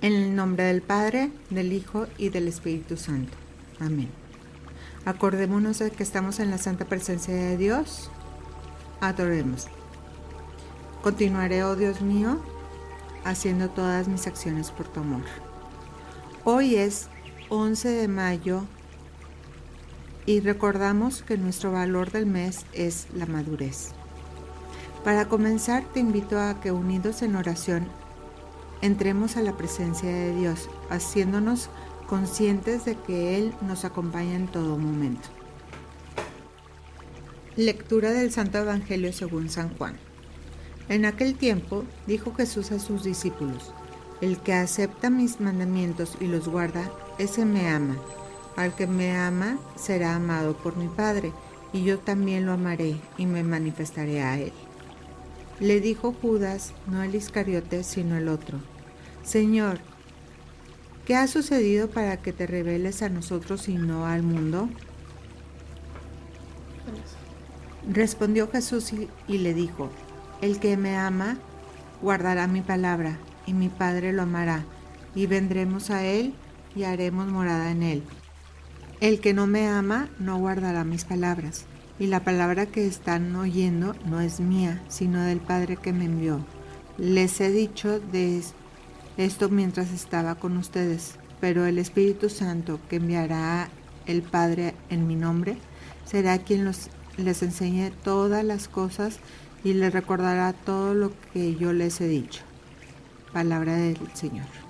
En el nombre del Padre, del Hijo y del Espíritu Santo. Amén. Acordémonos de que estamos en la santa presencia de Dios. Adoremos. Continuaré, oh Dios mío, haciendo todas mis acciones por tu amor. Hoy es 11 de mayo y recordamos que nuestro valor del mes es la madurez. Para comenzar, te invito a que unidos en oración entremos a la presencia de Dios, haciéndonos conscientes de que Él nos acompaña en todo momento. Lectura del Santo Evangelio según San Juan. En aquel tiempo dijo Jesús a sus discípulos, El que acepta mis mandamientos y los guarda, ese me ama. Al que me ama será amado por mi Padre, y yo también lo amaré y me manifestaré a él. Le dijo Judas, no el Iscariote, sino el otro, Señor, ¿qué ha sucedido para que te reveles a nosotros y no al mundo? Respondió Jesús y, le dijo, El que me ama, guardará mi palabra, y mi Padre lo amará, y vendremos a él y haremos morada en él. El que no me ama, no guardará mis palabras y la palabra que están oyendo no es mía, sino del Padre que me envió. Les he dicho de esto mientras estaba con ustedes, pero el Espíritu Santo que enviará el Padre en mi nombre será quien les enseñe todas las cosas y les recordará todo lo que yo les he dicho. Palabra del Señor.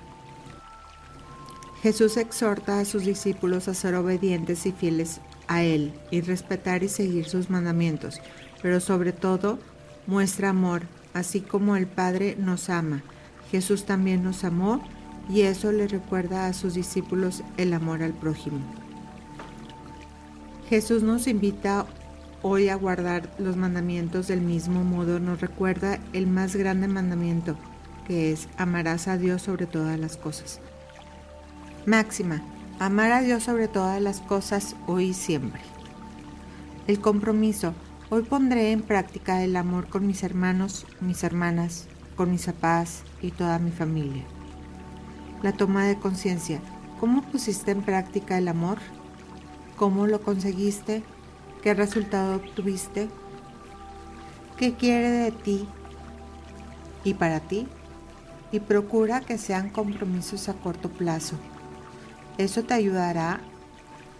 Jesús exhorta a sus discípulos a ser obedientes y fieles a Él y respetar y seguir sus mandamientos, pero sobre todo muestra amor, así como el Padre nos ama. Jesús también nos amó y eso le recuerda a sus discípulos el amor al prójimo. Jesús nos invita hoy a guardar los mandamientos del mismo modo, nos recuerda el más grande mandamiento, que es amarás a Dios sobre todas las cosas. Máxima, Amar a Dios sobre todas las cosas hoy y siempre. El compromiso. Hoy pondré en práctica el amor con mis hermanos, mis hermanas, con mis papás y toda mi familia. La toma de conciencia. ¿Cómo pusiste en práctica el amor? ¿Cómo lo conseguiste? ¿Qué resultado obtuviste? ¿Qué quiere de ti y para ti? Y procura que sean compromisos a corto plazo eso te ayudará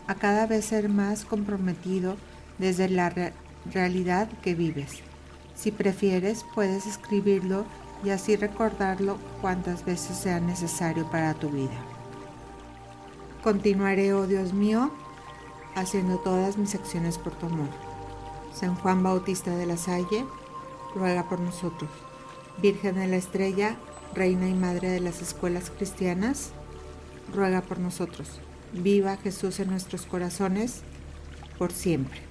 a cada vez ser más comprometido desde la realidad que vives. Si prefieres, puedes escribirlo y así recordarlo cuantas veces sea necesario para tu vida. Continuaré, oh Dios mío, haciendo todas mis acciones por tu amor. San Juan Bautista de la Salle, ruega por nosotros. Virgen de la Estrella, Reina y Madre de las Escuelas Cristianas, ruega por nosotros. Viva Jesús en nuestros corazones por siempre.